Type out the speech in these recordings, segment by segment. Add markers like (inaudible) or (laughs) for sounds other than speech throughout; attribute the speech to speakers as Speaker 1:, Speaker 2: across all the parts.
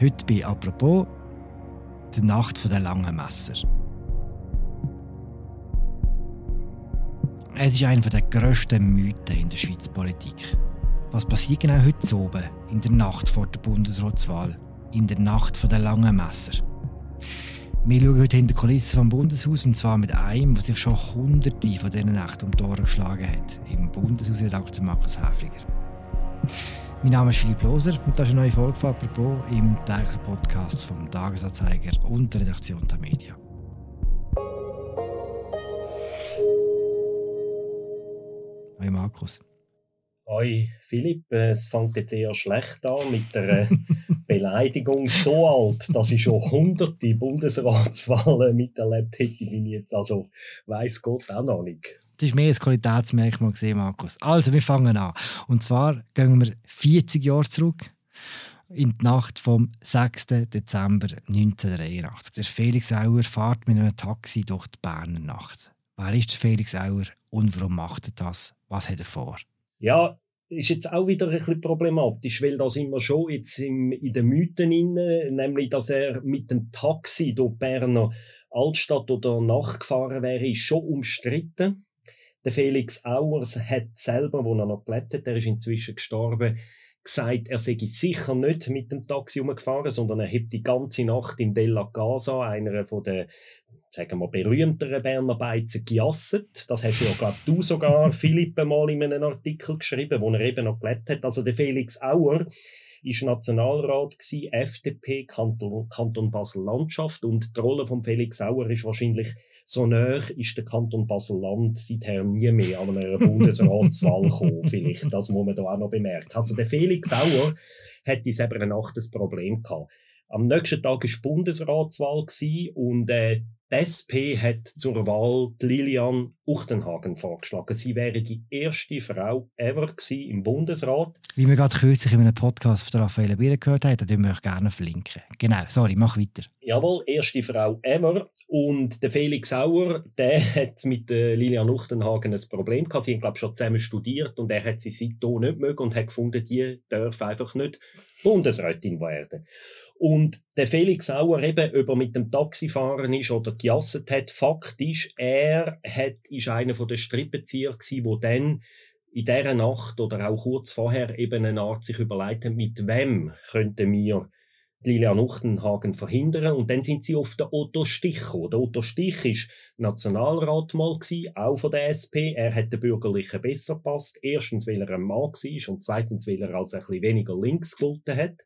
Speaker 1: Heute bei «Apropos» der Nacht der langen Messer. Es ist einer der grössten Mythen in der Schweizer Politik. Was passiert genau heute oben, in der Nacht vor der Bundesratswahl, in der Nacht der langen Messer? Wir schauen heute hinter die Kulissen vom Bundeshaus und zwar mit einem, der sich schon hunderte von diesen Nächten um die Ohren geschlagen hat. Im Bundeshausredakteur Markus Häfliger. Mein Name ist Philipp Loser und das ist eine neue Folge von «Apropos» im täglichen Podcast vom Tagesanzeiger und der Redaktion der Medien. Hi Markus.
Speaker 2: Hoi Philipp, es fängt jetzt eher schlecht an mit der (laughs) Beleidigung. So alt, dass ich schon hunderte Bundesratswahlen miterlebt hätte, bin ich jetzt also, weiß Gott auch noch nicht.
Speaker 1: Das ist mehr ein Qualitätsmerkmal gesehen, Markus. Also, wir fangen an. Und zwar gehen wir 40 Jahre zurück in die Nacht vom 6. Dezember 1983. Der Felix Auer fährt mit einem Taxi durch die Berner Nacht. Wer ist Felix Auer und warum macht er das? Was hat er vor?
Speaker 2: Ja, ist jetzt auch wieder ein bisschen problematisch, weil das immer schon jetzt im, in den Mythen inne, nämlich, dass er mit dem Taxi durch Berner Altstadt oder Nacht gefahren wäre, ist schon umstritten. Der Felix Auers hat selber, wo er noch gelebt hat, er ist inzwischen gestorben, gesagt, er sei sicher nicht mit dem Taxi umgefahren, sondern er hat die ganze Nacht im Della Casa, einer von den sagen wir, berühmteren Berner Beizen gejasset. Das hast ja, glaube du sogar, (laughs) Philipp, mal in einem Artikel geschrieben, wo er eben noch gelebt hat. Also der Felix Auer ist Nationalrat gewesen, FDP, Kanton, Kanton Basel-Landschaft und die Rolle von Felix Auer ist wahrscheinlich so nah ist der Kanton Basel-Land seither nie mehr an einer Bundesratswahl gekommen. (laughs) Vielleicht, das muss man da auch noch bemerken. Also der Felix Sauer hat in Nacht ein Problem gehabt. Am nächsten Tag war Bundesratswahl und äh, die SP hat zur Wahl Lilian Uchtenhagen vorgeschlagen. Sie wäre die erste Frau ever im Bundesrat.
Speaker 1: Wie wir gerade kürzlich in einem Podcast von Raphael Bier gehört haben, den wir euch gerne verlinken. Genau, sorry, mach weiter.
Speaker 2: Jawohl, erste Frau ever. Und der Felix Sauer, der (laughs) hat mit äh, Lilian Uchtenhagen ein Problem gehabt. Sie haben, glaube ich, schon zusammen studiert und er hat sie seitdem nicht mögen und hat gefunden, die darf einfach nicht Bundesrätin werden. Und der Felix Sauer eben, er mit dem Taxi fahren ist oder gejasset hat, Fakt ist, er hat, ist einer der Strippenzieher gewesen, der dann in dieser Nacht oder auch kurz vorher eben eine Art sich überlegt hat, mit wem könnten wir Lilian Uchtenhagen verhindern. Und dann sind sie auf den Otto Stich gekommen. Der Otto Stich ist Nationalrat mal gewesen, auch von der SP. Er hat den Bürgerlichen besser gepasst. Erstens, weil er ein Mann war und zweitens, weil er als ein bisschen weniger links gegolten hat.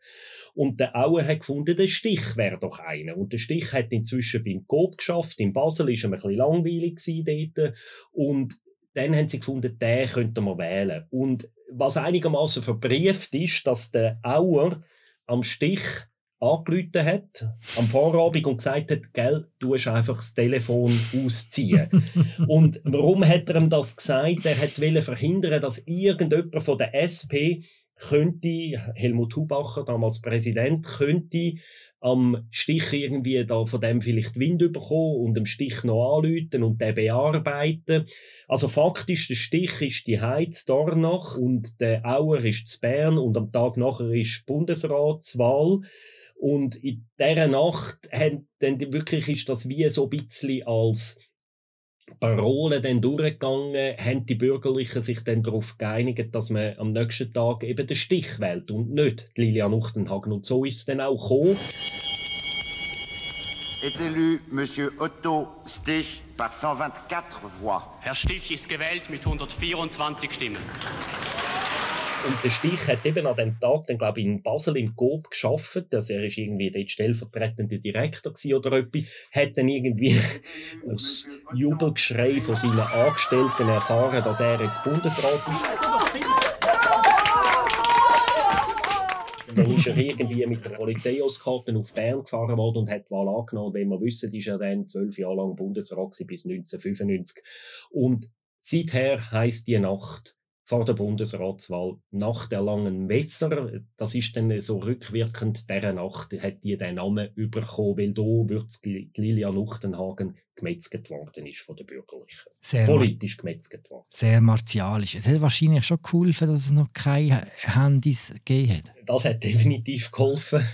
Speaker 2: Und der Auer hat gefunden, der Stich wäre doch einer. Und der Stich hat inzwischen beim Coop geschafft. In Basel ist er ein bisschen langweilig dort. Und dann haben sie gefunden, den könnten wir wählen. Und was einigermaßen verbrieft ist, dass der Auer am Stich angerufen hat am Vorabend und gesagt hat, gell, du hast einfach das Telefon ausziehen. (laughs) und warum hat er ihm das gesagt? Er wollte verhindern, dass irgendjemand von der SP könnte, Helmut Hubacher, damals Präsident, könnte am Stich irgendwie da von dem vielleicht Wind bekommen und am Stich noch anlüten und den bearbeiten. Also faktisch, der Stich ist die Heiz Dornach und der Auer ist zu Bern und am Tag nachher ist Bundesratswahl. Und in dieser Nacht haben, dann wirklich ist das wie so ein bisschen als Parole dann durchgegangen, haben die Bürgerlichen sich dann darauf geeinigt, dass man am nächsten Tag eben den Stich wählt und nicht Lilian Uchtenhagen. Und so ist es dann auch gekommen.
Speaker 3: Est élu Monsieur Otto Stich par 124 voix.
Speaker 4: Herr Stich ist gewählt mit 124 Stimmen.
Speaker 2: Und der Stich hat eben an dem Tag, dann glaube ich, in Basel im Coop geschafft. Also er ist irgendwie dort stellvertretender Direktor oder etwas. Hat dann irgendwie (laughs) aus Jubelgeschrei von seinen Angestellten erfahren, dass er jetzt Bundesrat ist. dann ist er irgendwie mit der Polizeiauskarte auf Bern gefahren worden und hat die Wahl angenommen. Und wie wir wissen, ist er dann zwölf Jahre lang Bundesrat bis 1995. Und seither heisst die Nacht vor der Bundesratswahl nach der langen Messer. Das ist dann so rückwirkend dieser Nacht, hat die den Namen bekommen, weil da wird Lilian Uchtenhagen gemetzelt worden ist von den Bürgerlichen. Sehr Politisch gemetzelt worden.
Speaker 1: Sehr martialisch. Es hat wahrscheinlich schon geholfen, dass es noch keine Handys gegeben hat.
Speaker 2: Das hat definitiv geholfen.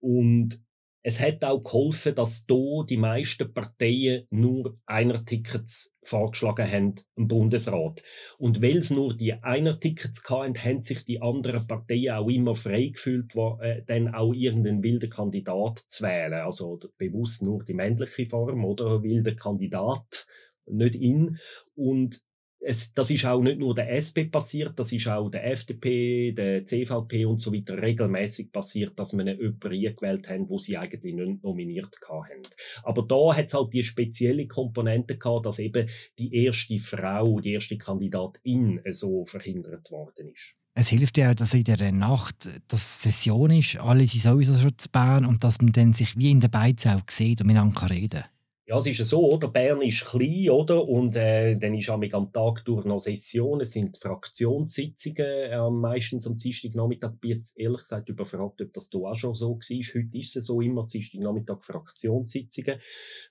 Speaker 2: Und es hat auch geholfen, dass hier die meisten Parteien nur Einer-Tickets vorgeschlagen haben im Bundesrat. Und weil es nur die Einer-Tickets hatten, haben sich die anderen Parteien auch immer frei gefühlt, wo, äh, dann auch irgendeinen wilden Kandidat zu wählen. Also bewusst nur die männliche Form oder wilder Kandidat, nicht in. Und es, das ist auch nicht nur der SP passiert, das ist auch der FDP, der CVP und so weiter regelmäßig passiert, dass man jemanden gewählt haben, wo sie eigentlich nicht nominiert haben. Aber da hat es halt die spezielle Komponente gehabt, dass eben die erste Frau, die erste Kandidatin so verhindert worden ist.
Speaker 1: Es hilft ja auch, dass in der Nacht dass Session ist, alle sind sowieso schon zu Bern und dass man dann sich wie in der Beiz auch sieht und miteinander reden kann.
Speaker 2: Ja, es ist ja so, oder? Bern ist klein, oder? Und äh, dann ist am Tag durch noch Session. Es sind Fraktionssitzungen, äh, meistens am Dienstagnachmittag. Bin jetzt ehrlich gesagt überfragt, ob das hier auch schon so war. Heute ist es so immer, Dienstagnachmittag Fraktionssitzungen.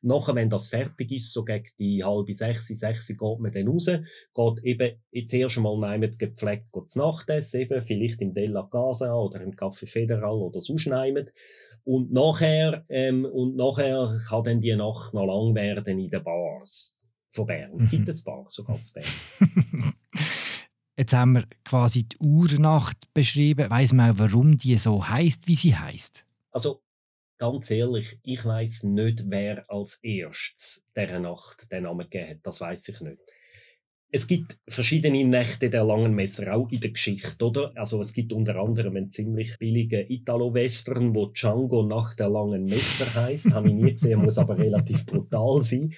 Speaker 2: Nachher, wenn das fertig ist, so gegen die halbe sechs, sechs geht man dann raus, geht eben jetzt erst einmal nehmen, gepflegt zu Nachtessen, eben vielleicht im Della Casa oder im Café Federal oder sonst nehmen. Und nachher, ähm, und nachher kann dann die Nacht noch lang werden in den Bars von Bern. Mhm. Gibt es Bars, so ganz Bern. (laughs)
Speaker 1: Jetzt haben wir quasi die Urnacht beschrieben. Weiß man auch, warum die so heißt, wie sie heißt?
Speaker 2: Also ganz ehrlich, ich weiß nicht, wer als erstes dieser Nacht den Namen gegeben hat. Das weiß ich nicht es gibt verschiedene Nächte der langen Messer auch in der Geschichte, oder? Also es gibt unter anderem einen ziemlich billigen Italo-Western, wo Django nach der langen Messer heißt. Habe ich nie gesehen, muss aber relativ brutal sein.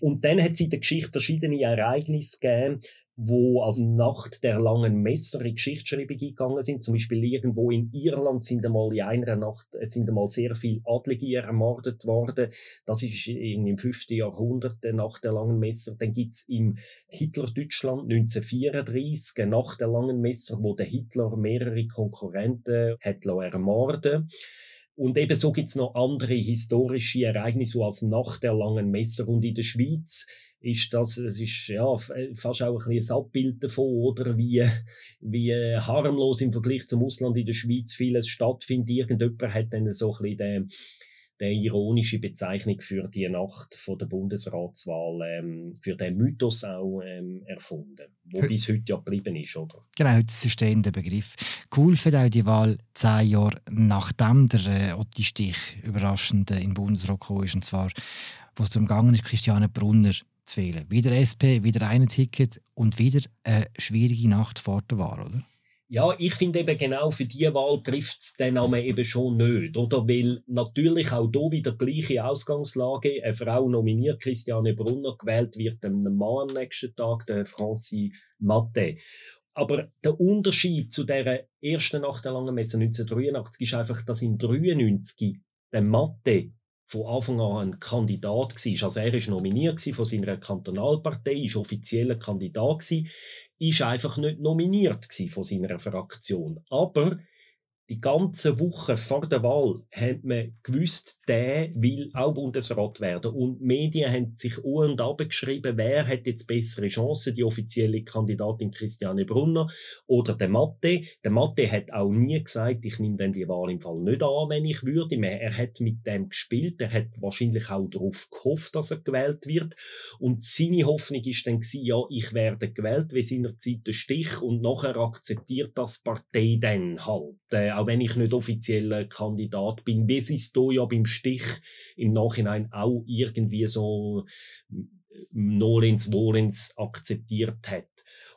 Speaker 2: Und dann hat es in der Geschichte verschiedene Ereignisse gegeben, wo als Nacht der langen Messer in Geschichtsschreibung gegangen sind. Zum Beispiel irgendwo in Irland sind einmal in einer Nacht sind einmal sehr viele Adlige ermordet worden. Das ist im 5. Jahrhundert der Nacht der langen Messer. Dann gibt's im Hitler-Deutschland 1934 Nacht der langen Messer, wo der Hitler mehrere Konkurrenten hat ermorden und ebenso gibt's noch andere historische Ereignisse, als Nacht der langen Messer. Und in der Schweiz ist das, es ist ja fast auch ein, ein Abbild davon, oder wie, wie harmlos im Vergleich zum Ausland in der Schweiz vieles stattfindet. Irgendjemand hat dann so ein bisschen den, der ironische Bezeichnung für die Nacht von der Bundesratswahl, ähm, für den Mythos auch ähm, erfunden, wo He bis heute ja geblieben ist, oder?
Speaker 1: Genau, heute ist der Begriff. Cool finde auch die Wahl zehn Jahre nachdem der äh, Otti Stich überraschend äh, in den Bundesrat gekommen ist, und zwar, wo es darum gegangen ist, Christiane Brunner zu wählen. Wieder SP, wieder ein Ticket und wieder eine schwierige Nacht vor der Wahl, oder?
Speaker 2: Ja, ich finde eben genau für diese Wahl trifft es den Namen eben schon nicht, oder? Weil natürlich auch hier wieder gleiche Ausgangslage. Eine Frau nominiert, Christiane Brunner, gewählt wird ein Mann am nächsten Tag, der Francis Matte. Aber der Unterschied zu der ersten Nacht der langen Messe 1983 ist einfach, dass im 93 der Matte von Anfang an ein Kandidat war. Also er war nominiert von seiner Kantonalpartei, ist offizieller Kandidat ist einfach nicht nominiert von seiner Fraktion. Aber die ganze Woche vor der Wahl hat man gewusst, der will auch Bundesrat werden. Und die Medien haben sich um und abgeschrieben, wer hat jetzt bessere Chancen, die offizielle Kandidatin Christiane Brunner oder der Matte. Der Matte hat auch nie gesagt, ich nehme dann die Wahl im Fall nicht an, wenn ich würde. Er hat mit dem gespielt, er hat wahrscheinlich auch darauf gehofft, dass er gewählt wird. Und seine Hoffnung ist dann gewesen, ja, ich werde gewählt, wie seinerzeit der Stich und nachher akzeptiert das Partei dann halt. Äh, auch wenn ich nicht offizieller Kandidat bin, wie es hier ja beim Stich im Nachhinein auch irgendwie so Nolens Wohlens akzeptiert hat.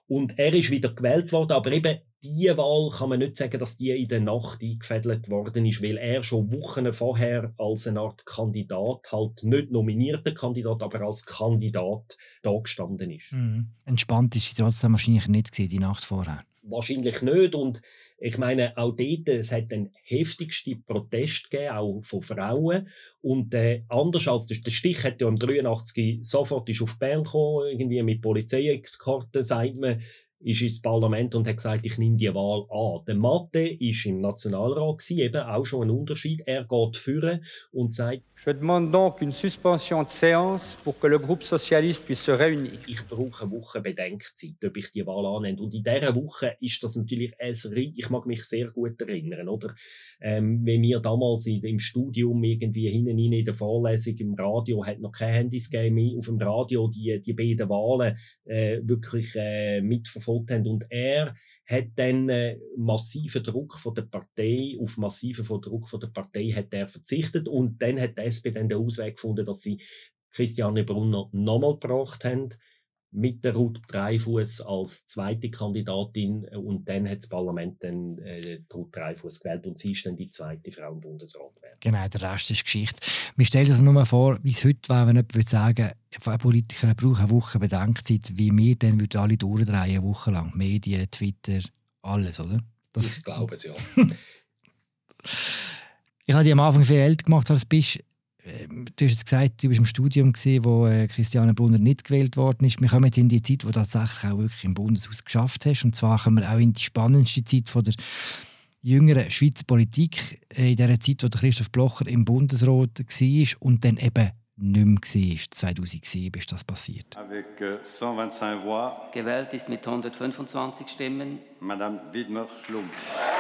Speaker 2: Und er ist wieder gewählt worden, aber eben diese Wahl kann man nicht sagen, dass die in der Nacht eingefädelt worden ist, weil er schon Wochen vorher als eine Art Kandidat, halt nicht nominierter Kandidat, aber als Kandidat da gestanden ist.
Speaker 1: Mhm. Entspannt ist sie trotzdem wahrscheinlich nicht gewesen, die Nacht vorher.
Speaker 2: Wahrscheinlich nicht und ich meine, auch dort, es hat den heftigsten Protest gegeben, auch von Frauen. Und äh, anders als der, der Stich hat ja im 83 sofort ist auf Bern gekommen, irgendwie mit Polizeiexkorten, sagt man, ist ins Parlament und hat gesagt, ich nehme die Wahl an. Der Mathe ist im Nationalrat gewesen, eben auch schon ein Unterschied. Er geht führen und sagt,
Speaker 5: Je demande donc une suspension de séance pour que le groupe socialiste puisse se réunir.
Speaker 2: Ich brauche eine Woche Bedenkzeit, ob ich die Wahl annehme. Und in dieser Woche ist das natürlich ein Ich mag mich sehr gut erinnern, oder? Ähm, wenn wir damals in, im Studium irgendwie hinten in der Vorlesung im Radio, hat noch kein Handys gegeben, auf dem Radio die, die beiden Wahlen äh, wirklich äh, mitverfolgt haben. Und er hat dann äh, massiven Druck von der Partei, auf massiven Druck von der Partei hat er verzichtet und dann hat die SP dann den Ausweg gefunden, dass sie Christiane Brunner nochmal gebracht haben mit der Ruth Dreifuss als zweite Kandidatin und dann hat das Parlament dann äh, Ruth Dreifuss gewählt und sie ist dann die zweite Frau im Bundesrat gewählt.
Speaker 1: Genau, der Rest ist Geschichte. Wir stellen uns nur mal vor, wie es heute wäre, wenn jemand würde sagen, ein Politiker braucht eine Woche Bedenkzeit, wie wir dann würden alle durchdrehen, eine Woche lang. Medien, Twitter, alles, oder?
Speaker 2: Das, ich glaube es, ja. (laughs)
Speaker 1: ich habe dich am Anfang viel älter gemacht, als du bist. Ähm, du hast jetzt gesagt, du bist im Studium, gewesen, wo äh, Christiane Brunner nicht gewählt worden ist. Wir kommen jetzt in die Zeit, wo du tatsächlich auch wirklich im Bundeshaus geschafft hast. Und zwar kommen wir auch in die spannendste Zeit von der jüngeren Schweizer Politik, äh, in der Zeit, wo Christoph Blocher im Bundesrat war und dann eben nicht mehr war. 2007 ist das passiert.
Speaker 6: Avec 125 euh, voix.
Speaker 7: Gewählt ist mit 125 Stimmen.
Speaker 6: Madame Widmer-Schlumpf.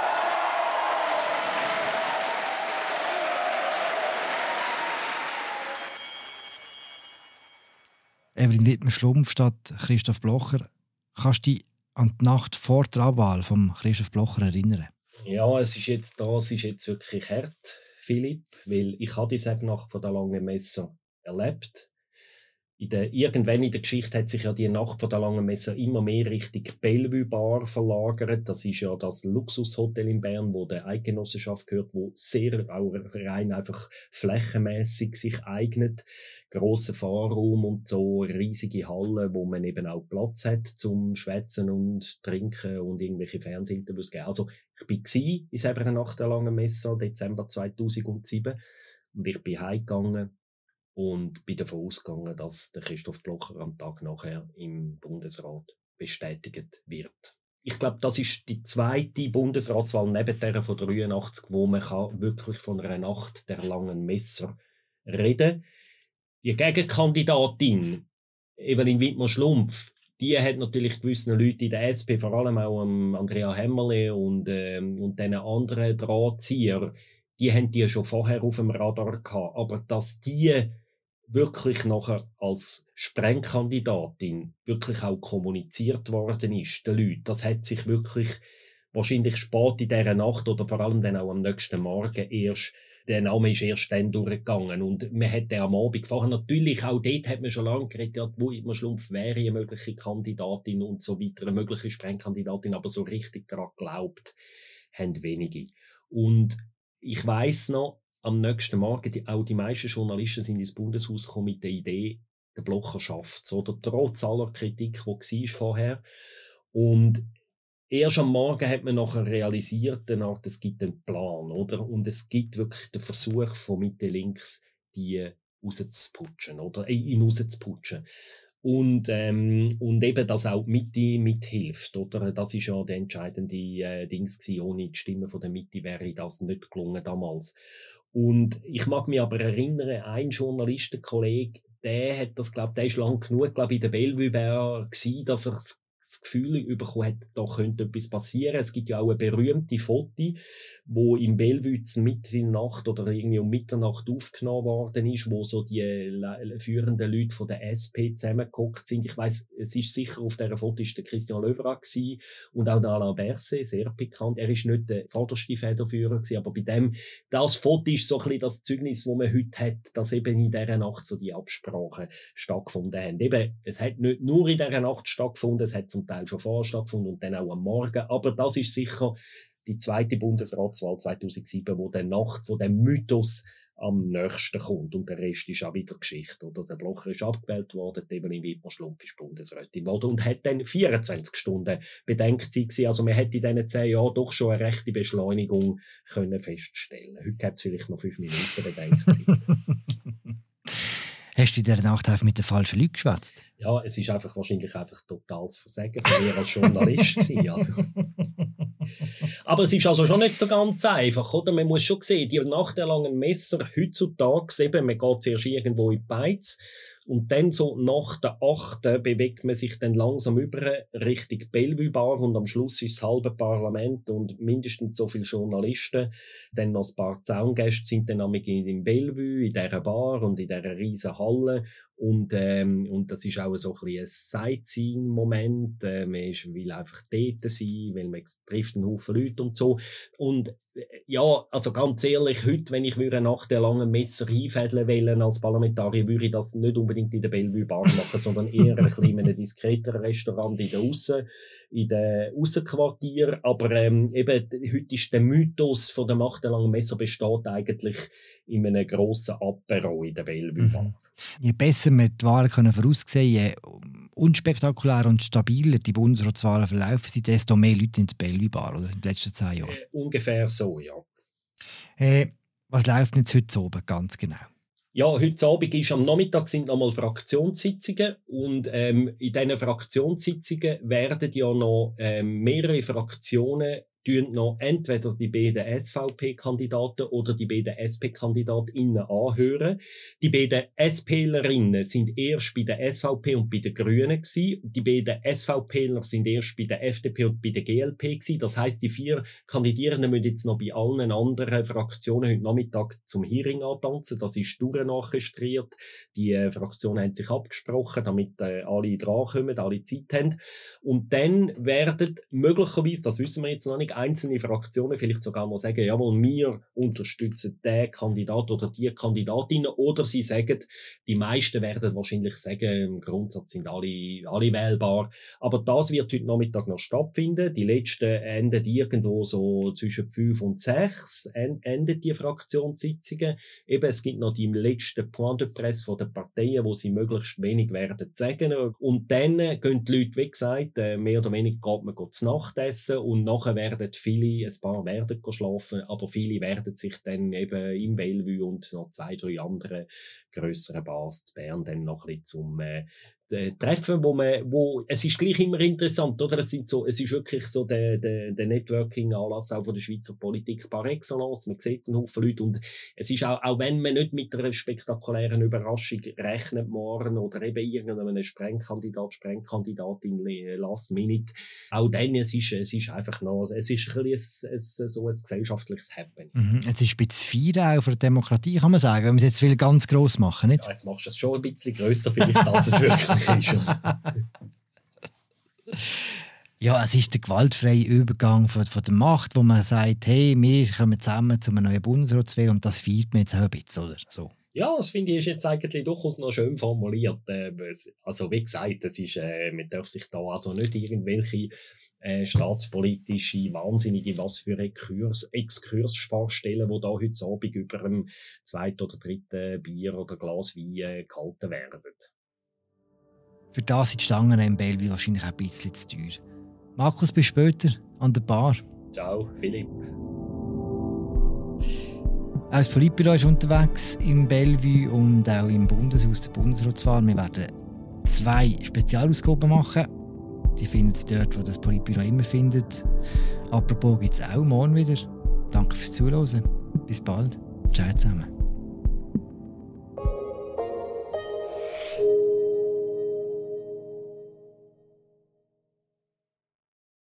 Speaker 1: Evelyn Wittmer-Schlumpf statt Christoph Blocher. Kannst du dich an die Nacht vor der Abwahl von Christoph Blocher erinnern?
Speaker 2: Ja, es ist jetzt da, es ist jetzt wirklich hart, Philipp, weil ich habe diese Nacht von der langen Messe erlebt in der, irgendwann in der Geschichte hat sich ja die Nacht von der Langen Messe immer mehr Richtung Bellevue Bar verlagert. Das ist ja das Luxushotel in Bern, wo der Eidgenossenschaft gehört, wo sehr auch rein einfach flächenmäßig sich eignet. Grosser Fahrraum und so riesige Hallen, wo man eben auch Platz hat zum Schwätzen und Trinken und irgendwelche Fernsehinterviews geben. Also ich war in selber nach der Langen Messe, Dezember 2007 und ich bin heimgegangen und bin davon ausgegangen, dass der Christoph Blocher am Tag nachher im Bundesrat bestätigt wird. Ich glaube, das ist die zweite Bundesratswahl neben der von 83, wo man kann wirklich von einer Nacht der langen Messer reden. Die Gegenkandidatin Evelyn Wittmer-Schlumpf, die hat natürlich gewissen Leute in der SP, vor allem auch Andrea Hämmerle und, ähm, und den anderen Drahtzieher, die haben die schon vorher auf dem Radar gehabt. Aber dass die wirklich nachher als Sprengkandidatin wirklich auch kommuniziert worden ist, den Leuten. Das hat sich wirklich wahrscheinlich spät in dieser Nacht oder vor allem dann auch am nächsten Morgen erst, der Name ist erst dann durchgegangen. Und man hätte am Abend vorher natürlich, auch dort hat man schon lange geredet, wo man Schlumpf wäre eine mögliche Kandidatin und so weiter, eine mögliche Sprengkandidatin, aber so richtig daran geglaubt haben wenige. Und ich weiß noch, am nächsten Morgen, die, auch die meisten Journalisten sind ins Bundeshaus gekommen mit der Idee, der Blocher schafft es, oder trotz aller Kritik, die war vorher. Und erst am Morgen hat man nachher realisiert, danach, es gibt einen Plan, oder? Und es gibt wirklich den Versuch von Mitte links, die rauszuputschen, oder? Äh, ihn rauszuputschen. Und, ähm, und eben, dass auch die Mitte mithilft, oder? Das ist ja der entscheidende äh, Dings gewesen. Ohne die Stimme von der Mitte wäre das nicht gelungen damals. Und ich mag mich aber erinnern, ein Journalistenkollege, der hat das, glaube der ist lang genug, glaube in der Bellevue gewesen, dass er das Gefühl bekommen hat, da könnte etwas passieren. Es gibt ja auch eine berühmte Foto, wo im Bellevue mitten in der Nacht oder irgendwie um Mitternacht aufgenommen worden ist, wo so die führenden Leute von der SP zusammengeguckt sind. Ich weiß, es ist sicher auf dieser Foto ist der Christian Löwra und auch der Alain Berset, sehr bekannt. Er ist nicht der vorderste Federführer gewesen, aber bei dem, das Foto ist so ein bisschen das Zeugnis, wo man heute hat, dass eben in dieser Nacht so die Absprachen stattgefunden haben. Eben, es hat nicht nur in dieser Nacht stattgefunden, es hat zum Teil schon vorher stattgefunden und dann auch am Morgen. Aber das ist sicher die zweite Bundesratswahl 2007, wo der Nacht von dem Mythos am nächsten kommt. Und der Rest ist auch wieder Geschichte. Oder der Blocher ist abgewählt worden, die Evelyn Wittmer-Schlumpf ist Bundesrätin geworden und hat dann 24 Stunden Bedenkzeit gewesen. Also man hätte in diesen zehn Jahren doch schon eine rechte Beschleunigung können feststellen Heute gibt es vielleicht noch fünf Minuten Bedenkzeit.
Speaker 1: Hast (laughs) hast du in dieser Nacht einfach mit den falschen Leuten geschwätzt?
Speaker 2: Ja, es ist einfach wahrscheinlich einfach totales Versagen von mir als Journalist gewesen, also. (laughs) Aber es ist also schon nicht so ganz einfach, oder? Man muss schon sehen, die Nacht der langen Messer heutzutage, eben, man geht zuerst irgendwo in die Beiz und dann so nach der 8. bewegt man sich dann langsam über Richtung Bellevue Bar und am Schluss ist das halbe Parlament und mindestens so viele Journalisten. Dann noch ein paar Zaungäste sind dann in Bellevue, in dieser Bar und in dieser riesen Halle und, ähm, und das ist auch so ein, ein Sightseeing-Moment. Äh, man ist, will einfach dort sein, weil man trifft einen Haufen Leute und so. Und äh, ja, also ganz ehrlich, heute, wenn ich würde nach der langen Messer einfädeln wollen als Parlamentarier, würde ich das nicht unbedingt in der Bellevue Bar machen, sondern eher ein bisschen in einem diskreteren Restaurant in der Aussen, in den Aussenquartier. Aber ähm, eben, heute ist der Mythos von der Macht der langen Messer besteht eigentlich in einem grossen Apero in der Bellevue Bar. Mhm.
Speaker 1: Je besser wir die Wahlen können voraussehen je unspektakulärer und stabiler die Bundesratswahlen verlaufen sind, desto mehr Leute in der Bellevue Bar, oder? In den letzten zehn Jahren. Äh,
Speaker 2: ungefähr so, ja.
Speaker 1: Äh, was läuft jetzt heute oben ganz genau?
Speaker 2: Ja, heute Abend ist am Nachmittag sind nochmal Fraktionssitzungen und ähm, in diesen Fraktionssitzungen werden ja noch ähm, mehrere Fraktionen noch entweder die beiden SVP-Kandidaten oder die beiden SP-KandidatInnen anhören. Die beiden SPlerinnen sind erst bei der SVP und bei den Grünen gewesen. Die beiden SVPler sind erst bei der FDP und bei der GLP gewesen. Das heißt, die vier Kandidierenden müssen jetzt noch bei allen anderen Fraktionen heute Nachmittag zum Hearing antanzen. Das ist durchorchestriert. Die äh, Fraktionen haben sich abgesprochen, damit äh, alle drankommen, alle Zeit haben. Und dann werden möglicherweise, das wissen wir jetzt noch nicht, einzelne Fraktionen vielleicht sogar mal sagen, jawohl, wir unterstützen den Kandidat oder die Kandidatin oder sie sagen, die meisten werden wahrscheinlich sagen, im Grundsatz sind alle, alle wählbar. Aber das wird heute Nachmittag noch stattfinden. Die letzten enden irgendwo so zwischen fünf und sechs endet die Fraktionssitzungen. Eben, es gibt noch die letzten Point de Presse von den Parteien, wo sie möglichst wenig werden sagen. Und dann gehen die Leute, wie gesagt, äh, mehr oder weniger geht man zu Nacht essen und nachher werden werden viele, ein paar werden schlafen, aber viele werden sich dann eben im Bellevue und noch zwei, drei andere größere Bars zu Bern dann noch ein bisschen zum äh, äh, treffen, wo man, wo, es ist gleich immer interessant, oder? Es sind so, es ist wirklich so der, der, der Networking-Anlass auch von der Schweizer Politik par excellence. Man sieht einen Haufen Leute und es ist auch, auch wenn man nicht mit einer spektakulären Überraschung rechnet morgen oder eben irgendeinem Sprengkandidat, Sprengkandidatin last minute, auch dann, es ist, es ist einfach noch, es ist ein bisschen ein, ein, so ein gesellschaftliches Happening.
Speaker 1: Mhm. Es ist ein bisschen feiern auch für die Demokratie, kann man sagen, wenn man es jetzt will ganz gross machen, nicht?
Speaker 2: Ja, jetzt machst du es schon ein bisschen grösser vielleicht, als es wirklich (laughs) (laughs)
Speaker 1: ja, es ist der gewaltfreie Übergang von, von der Macht, wo man sagt, hey, wir kommen zusammen zu einem neuen Bundesrat zu wählen und das feiert man jetzt auch ein bisschen, oder? So.
Speaker 2: Ja, das finde ich ist jetzt eigentlich durchaus noch schön formuliert. Ähm, also wie gesagt, das ist, äh, man darf sich da also nicht irgendwelche äh, staatspolitische, wahnsinnige, was für Exkurs, Exkurs vorstellen, wo da heute Abend über einem zweiten oder dritten Bier oder Glas Wein äh, gehalten werden.
Speaker 1: Für das sind die Stangen im Bellevue wahrscheinlich auch ein bisschen zu teuer. Markus, bis später an der Bar.
Speaker 2: Ciao, Philipp.
Speaker 1: Auch das Politbüro ist unterwegs im Bellevue und auch im Bundeshaus der Bundesratswahl. Wir werden zwei Spezialausgaben machen. Die findet ihr dort, wo das Politbüro immer findet. Apropos gibt es auch morgen wieder. Danke fürs Zuhören. Bis bald. Ciao zusammen.